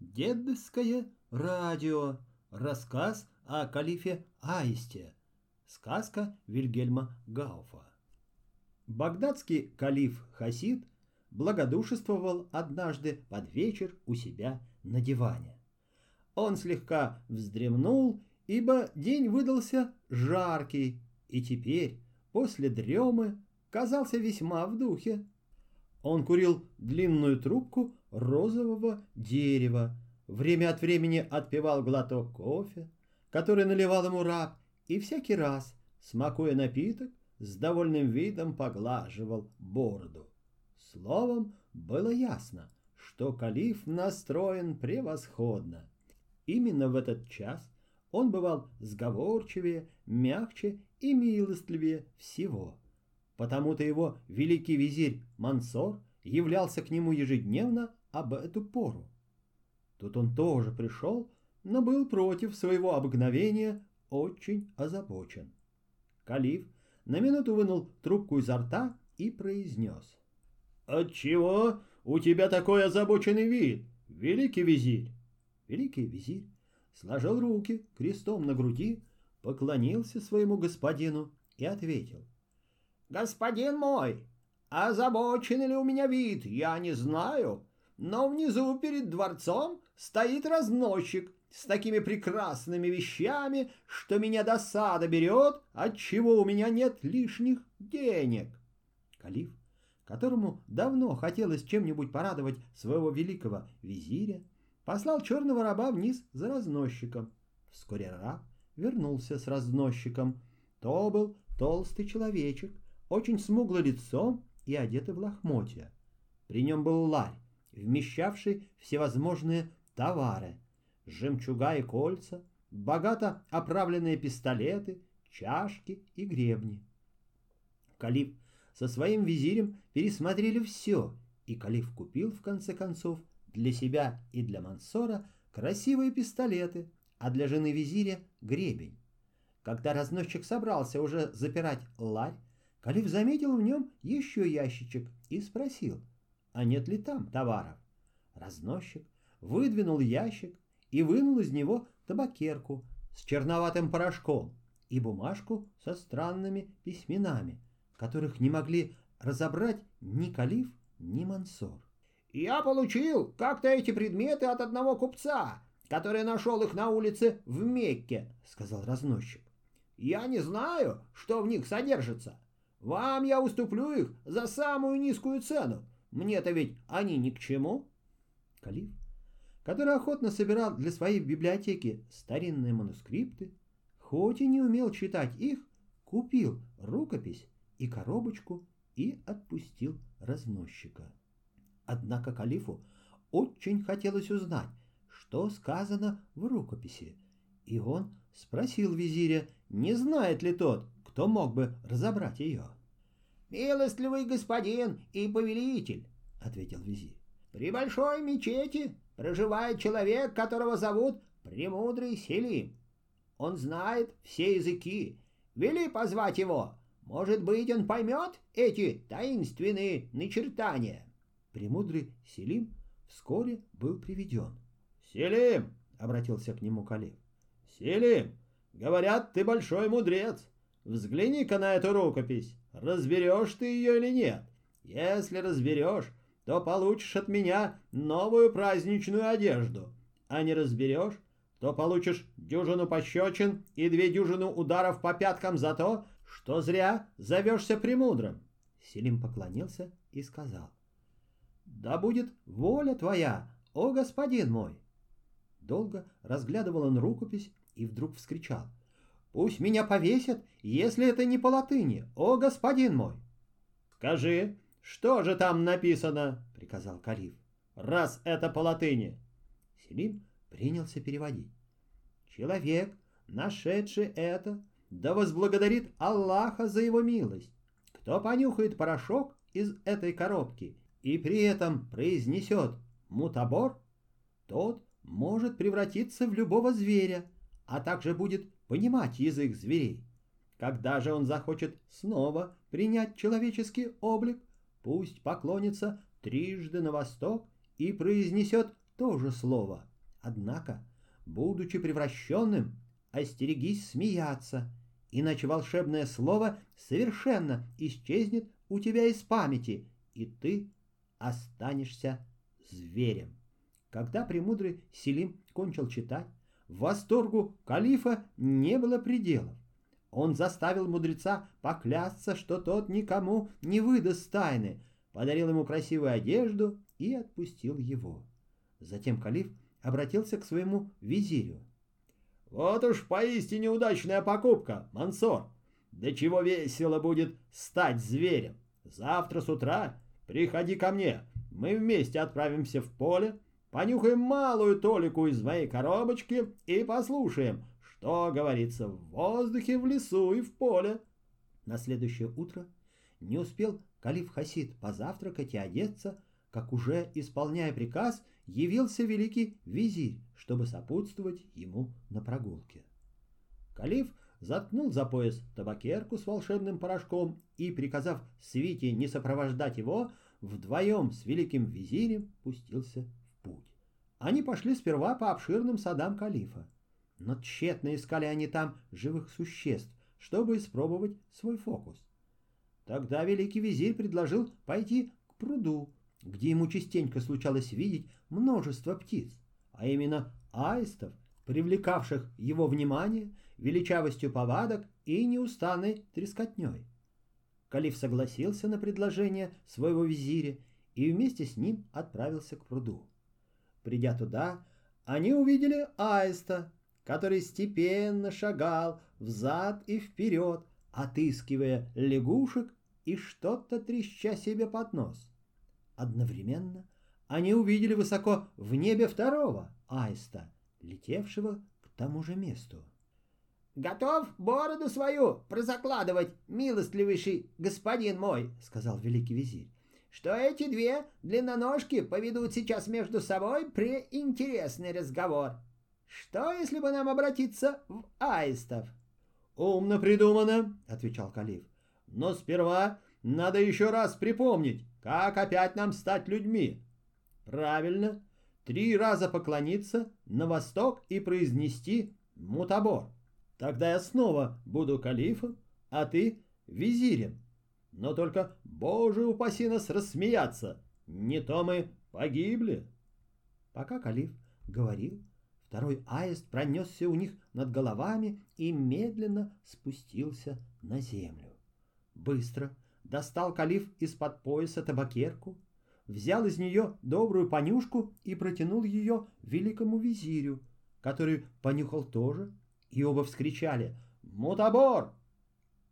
Дедовское радио. Рассказ о калифе Аисте. Сказка Вильгельма Гауфа. Багдадский калиф Хасид благодушествовал однажды под вечер у себя на диване. Он слегка вздремнул, ибо день выдался жаркий, и теперь, после дремы, казался весьма в духе. Он курил длинную трубку розового дерева, время от времени отпивал глоток кофе, который наливал ему раб, и всякий раз, смакуя напиток, с довольным видом поглаживал бороду. Словом, было ясно, что калиф настроен превосходно. Именно в этот час он бывал сговорчивее, мягче и милостливее всего. Потому-то его великий визирь Мансор являлся к нему ежедневно об эту пору. Тут он тоже пришел, но был против своего обыкновения очень озабочен. Калиф на минуту вынул трубку изо рта и произнес. «Отчего у тебя такой озабоченный вид, великий визирь?» Великий визирь сложил руки крестом на груди, поклонился своему господину и ответил. «Господин мой, озабоченный ли у меня вид, я не знаю, но внизу перед дворцом стоит разносчик с такими прекрасными вещами, что меня досада берет, отчего у меня нет лишних денег. Калиф, которому давно хотелось чем-нибудь порадовать своего великого визиря, послал черного раба вниз за разносчиком. Вскоре раб вернулся с разносчиком. То был толстый человечек, очень смуглый лицом и одетый в лохмотья. При нем был ларь, вмещавший всевозможные товары, жемчуга и кольца, богато оправленные пистолеты, чашки и гребни. Калиф со своим визирем пересмотрели все, и Калиф купил, в конце концов, для себя и для Мансора красивые пистолеты, а для жены визиря — гребень. Когда разносчик собрался уже запирать ларь, Калиф заметил в нем еще ящичек и спросил, а нет ли там товаров. Разносчик выдвинул ящик и вынул из него табакерку с черноватым порошком и бумажку со странными письменами, которых не могли разобрать ни Калиф, ни Мансор. «Я получил как-то эти предметы от одного купца, который нашел их на улице в Мекке», — сказал разносчик. «Я не знаю, что в них содержится. Вам я уступлю их за самую низкую цену, мне-то ведь они ни к чему. Калиф, который охотно собирал для своей библиотеки старинные манускрипты, хоть и не умел читать их, купил рукопись и коробочку и отпустил разносчика. Однако Калифу очень хотелось узнать, что сказано в рукописи, и он спросил визиря, не знает ли тот, кто мог бы разобрать ее. «Милостливый господин и повелитель», — ответил визирь. «При большой мечети проживает человек, которого зовут Премудрый Селим. Он знает все языки. Вели позвать его. Может быть, он поймет эти таинственные начертания». Премудрый Селим вскоре был приведен. «Селим!» — обратился к нему Калиф. «Селим! Говорят, ты большой мудрец. Взгляни-ка на эту рукопись. Разберешь ты ее или нет? Если разберешь, то получишь от меня новую праздничную одежду. А не разберешь, то получишь дюжину пощечин и две дюжины ударов по пяткам за то, что зря зовешься премудрым. Селим поклонился и сказал. «Да будет воля твоя, о господин мой!» Долго разглядывал он рукопись и вдруг вскричал. Пусть меня повесят, если это не по латыни, о господин мой. Скажи, что же там написано, приказал Калиф, раз это по латыни. Селим принялся переводить. Человек, нашедший это, да возблагодарит Аллаха за его милость. Кто понюхает порошок из этой коробки и при этом произнесет «мутабор», тот может превратиться в любого зверя, а также будет понимать язык зверей. Когда же он захочет снова принять человеческий облик, пусть поклонится трижды на восток и произнесет то же слово Однако, будучи превращенным, остерегись смеяться, иначе волшебное слово совершенно исчезнет у тебя из памяти, и ты останешься зверем. Когда премудрый Селим кончил читать, восторгу калифа не было пределов. Он заставил мудреца поклясться, что тот никому не выдаст тайны, подарил ему красивую одежду и отпустил его. Затем калиф обратился к своему визирю. «Вот уж поистине удачная покупка, Мансор! До чего весело будет стать зверем! Завтра с утра приходи ко мне, мы вместе отправимся в поле, понюхаем малую толику из моей коробочки и послушаем, что говорится в воздухе, в лесу и в поле. На следующее утро не успел Калиф Хасид позавтракать и одеться, как уже, исполняя приказ, явился великий визирь, чтобы сопутствовать ему на прогулке. Калиф заткнул за пояс табакерку с волшебным порошком и, приказав свите не сопровождать его, вдвоем с великим визирем пустился путь. Они пошли сперва по обширным садам калифа, но тщетно искали они там живых существ, чтобы испробовать свой фокус. Тогда великий визирь предложил пойти к пруду, где ему частенько случалось видеть множество птиц, а именно аистов, привлекавших его внимание величавостью повадок и неустанной трескотней. Калиф согласился на предложение своего визиря и вместе с ним отправился к пруду. Придя туда, они увидели аиста, который степенно шагал взад и вперед, отыскивая лягушек и что-то треща себе под нос. Одновременно они увидели высоко в небе второго аиста, летевшего к тому же месту. «Готов бороду свою прозакладывать, милостливейший господин мой», — сказал великий визирь, «что эти две длинноножки поведут сейчас между собой преинтересный разговор. Что, если бы нам обратиться в аистов?» «Умно придумано», — отвечал Калиф. «Но сперва надо еще раз припомнить, как опять нам стать людьми». «Правильно, три раза поклониться на восток и произнести «мутабор». Тогда я снова буду калифом, а ты визирем. Но только, боже упаси нас, рассмеяться, не то мы погибли. Пока калиф говорил, второй аист пронесся у них над головами и медленно спустился на землю. Быстро достал калиф из-под пояса табакерку, взял из нее добрую понюшку и протянул ее великому визирю, который понюхал тоже и оба вскричали «Мутабор!».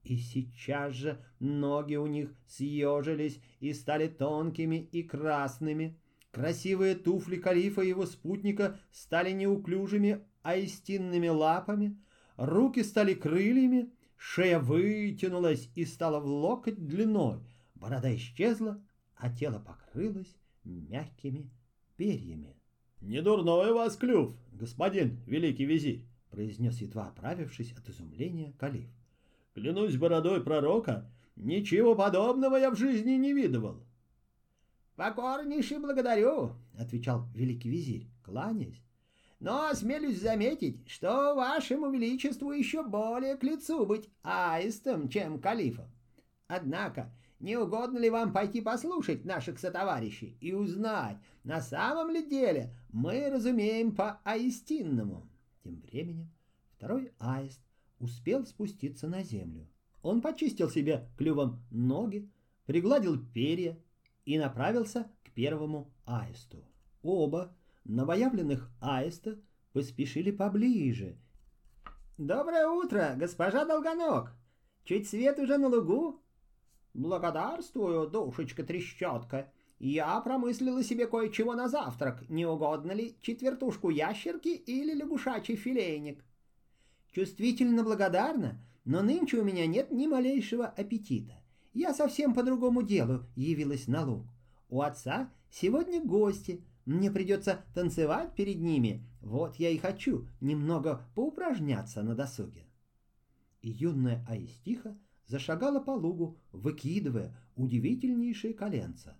И сейчас же ноги у них съежились и стали тонкими и красными. Красивые туфли калифа и его спутника стали неуклюжими аистинными лапами, руки стали крыльями, шея вытянулась и стала в локоть длиной, борода исчезла, а тело покрылось мягкими перьями. «Не дурной у вас клюв, господин великий визирь!» — произнес едва оправившись от изумления калиф. «Клянусь бородой пророка, ничего подобного я в жизни не видывал». «Покорнейше благодарю», — отвечал великий визирь, кланяясь. «Но осмелюсь заметить, что вашему величеству еще более к лицу быть аистом, чем калифом. Однако, не угодно ли вам пойти послушать наших сотоварищей и узнать, на самом ли деле мы разумеем по-аистинному?» Тем временем второй аист успел спуститься на землю. Он почистил себе клювом ноги, пригладил перья и направился к первому аисту. Оба новоявленных аиста поспешили поближе. «Доброе утро, госпожа Долгоног! Чуть свет уже на лугу?» «Благодарствую, душечка-трещотка!» Я промыслила себе кое-чего на завтрак. Не угодно ли четвертушку ящерки или лягушачий филейник? Чувствительно благодарна, но нынче у меня нет ни малейшего аппетита. Я совсем по другому делу явилась на луг. У отца сегодня гости. Мне придется танцевать перед ними. Вот я и хочу немного поупражняться на досуге. И юная Аистиха зашагала по лугу, выкидывая удивительнейшие коленца.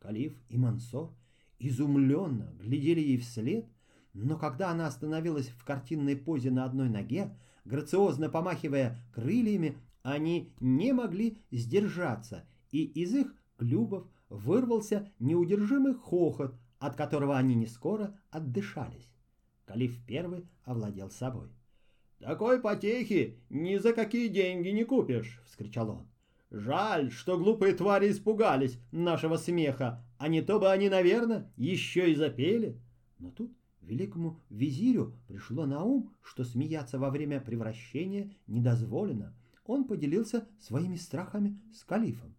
Калиф и Мансор изумленно глядели ей вслед, Но когда она остановилась в картинной позе на одной ноге, грациозно помахивая крыльями, они не могли сдержаться, и из их клювов вырвался неудержимый хохот, от которого они не скоро отдышались. Калиф первый овладел собой. «Такой потехи ни за какие деньги не купишь!» — вскричал он. «Жаль, что глупые твари испугались нашего смеха, а не то бы они, наверное, еще и запели». Но тут великому визирю пришло на ум, что смеяться во время превращения недозволено. Он поделился своими страхами с калифом.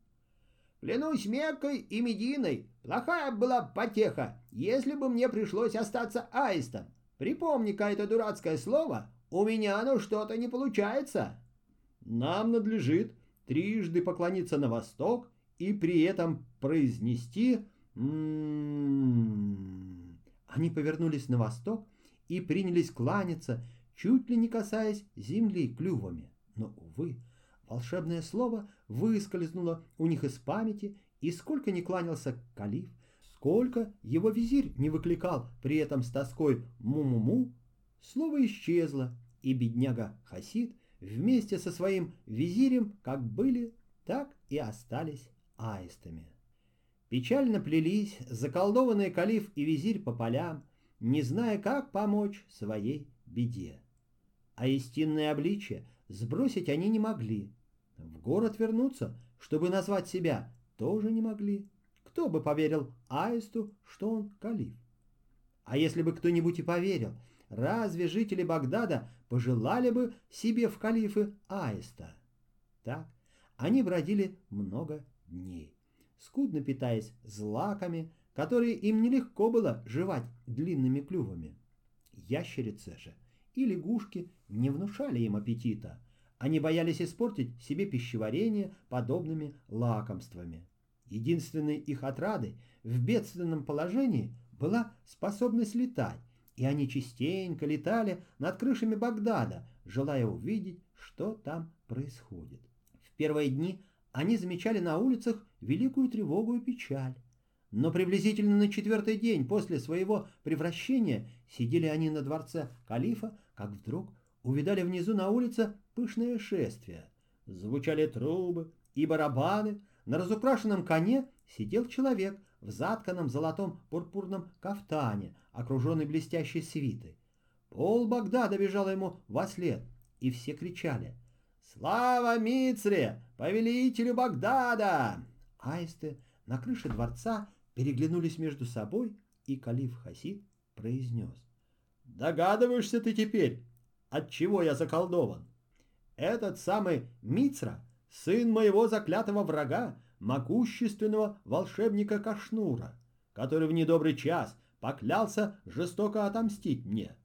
Клянусь Меккой и Мединой, плохая была потеха, если бы мне пришлось остаться аистом. Припомни-ка это дурацкое слово, у меня оно что-то не получается. Нам надлежит трижды поклониться на восток и при этом произнести «м-м-м». Они повернулись на восток и принялись кланяться, чуть ли не касаясь земли клювами. Но, увы, волшебное слово выскользнуло у них из памяти, и сколько ни кланялся калиф, сколько его визирь не выкликал при этом с тоской «му-му-му», слово исчезло, и бедняга Хасид вместе со своим визирем как были, так и остались аистами. Печально плелись заколдованные калиф и визирь по полям, не зная, как помочь своей беде. А истинное обличие сбросить они не могли. В город вернуться, чтобы назвать себя, тоже не могли. Кто бы поверил Аисту, что он калиф? А если бы кто-нибудь и поверил, разве жители Багдада пожелали бы себе в калифы Аиста? Так, они бродили много дней, скудно питаясь злаками, которые им нелегко было жевать длинными клювами. Ящерицы же и лягушки не внушали им аппетита. Они боялись испортить себе пищеварение подобными лакомствами. Единственной их отрадой в бедственном положении была способность летать, и они частенько летали над крышами Багдада, желая увидеть, что там происходит. В первые дни они замечали на улицах великую тревогу и печаль. Но приблизительно на четвертый день после своего превращения сидели они на дворце калифа, как вдруг увидали внизу на улице пышное шествие. Звучали трубы и барабаны. На разукрашенном коне сидел человек в затканном золотом пурпурном кафтане, окруженный блестящей свитой. Пол Багдада бежал ему во след, и все кричали «Слава Мицре, повелителю Багдада!» Аисты на крыше дворца переглянулись между собой, и калиф Хасид произнес «Догадываешься ты теперь, от чего я заколдован? Этот самый Мицра, сын моего заклятого врага, могущественного волшебника Кашнура, который в недобрый час поклялся жестоко отомстить мне.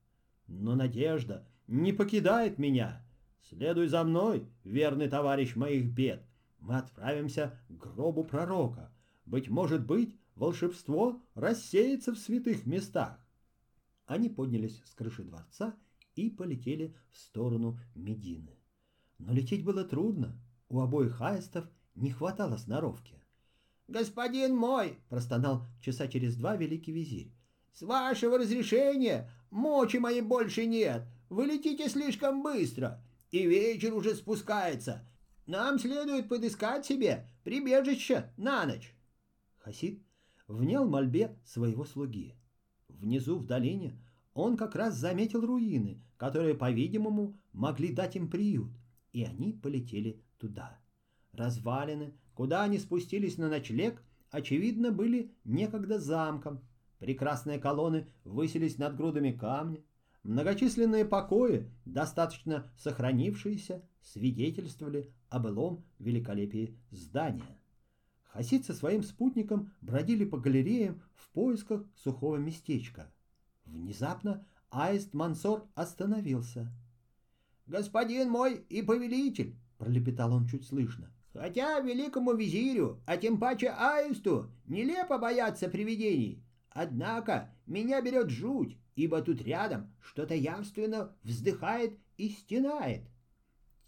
Но надежда не покидает меня. Следуй за мной, верный товарищ моих бед. Мы отправимся к гробу пророка. Быть может быть, волшебство рассеется в святых местах. Они поднялись с крыши дворца и полетели в сторону Медины. Но лететь было трудно. У обоих аистов не хватало сноровки. «Господин мой!» — простонал часа через два великий визирь. «С вашего разрешения мочи моей больше нет. Вы летите слишком быстро, и вечер уже спускается. Нам следует подыскать себе прибежище на ночь». Хасид внял мольбе своего слуги. Внизу в долине он как раз заметил руины, которые, по-видимому, могли дать им приют, и они полетели туда. Развалины, куда они спустились на ночлег, очевидно, были некогда замком. Прекрасные колонны высились над грудами камня. Многочисленные покои, достаточно сохранившиеся, свидетельствовали о былом великолепии здания. Хасид со своим спутником бродили по галереям в поисках сухого местечка. Внезапно Аист Мансор остановился. «Господин мой и повелитель!» — пролепетал он чуть слышно. «Хотя великому визирю, а тем паче Аисту, нелепо бояться привидений. Однако меня берет жуть, ибо тут рядом что-то явственно вздыхает и стенает».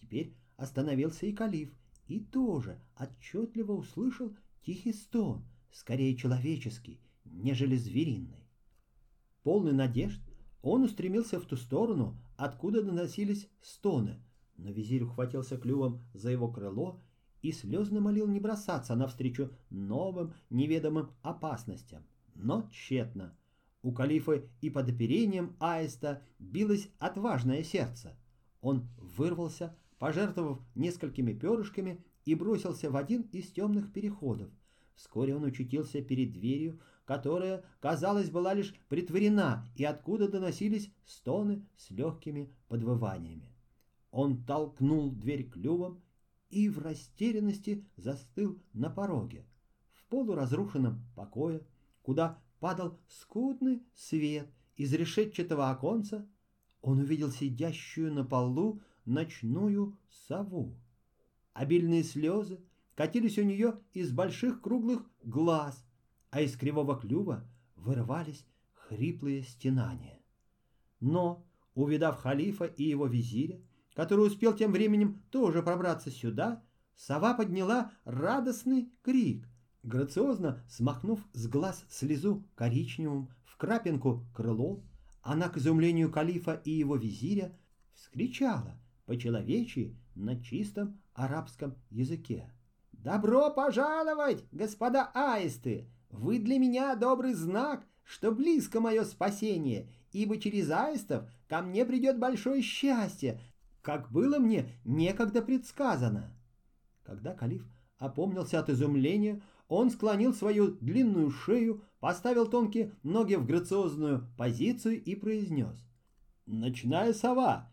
Теперь остановился и калиф, и тоже отчетливо услышал тихий стон, скорее человеческий, нежели звериный. Полный надежд, Он устремился в ту сторону, откуда доносились стоны, но визирь ухватился клювом за его крыло и слезно молил не бросаться навстречу новым неведомым опасностям. Но тщетно. У калифа и под оперением аиста билось отважное сердце. Он вырвался, пожертвовав несколькими перышками, и бросился в один из темных переходов. Вскоре он очутился перед дверью, которая, казалось, была лишь притворена, и откуда доносились стоны с легкими подвываниями. Он толкнул дверь клювом и в растерянности застыл на пороге. В полуразрушенном покое, куда падал скудный свет из решетчатого оконца, он увидел сидящую на полу ночную сову. Обильные слезы катились у нее из больших круглых глаз, а из кривого клюва вырывались хриплые стенания. Но, увидав халифа и его визиря, который успел тем временем тоже пробраться сюда, сова подняла радостный крик, грациозно смахнув с глаз слезу коричневым в крапинку крылом, она, к изумлению калифа и его визиря, вскричала по-человечьи на чистом арабском языке. «Добро пожаловать, господа аисты! Вы для меня добрый знак, что близко мое спасение, ибо через аистов ко мне придет большое счастье, как было мне некогда предсказано». Когда калиф опомнился от изумления, он склонил свою длинную шею, поставил тонкие ноги в грациозную позицию и произнес. «Ночная сова,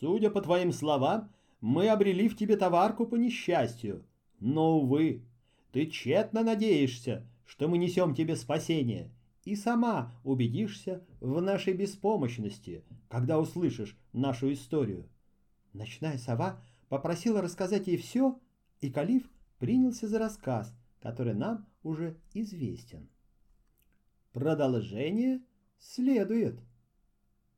судя по твоим словам, мы обрели в тебе товарку по несчастью. Но, увы, ты тщетно надеешься, что мы несем тебе спасение, и сама убедишься в нашей беспомощности, когда услышишь нашу историю. Ночная сова попросила рассказать ей все, и Калиф принялся за рассказ, который нам уже известен. Продолжение следует.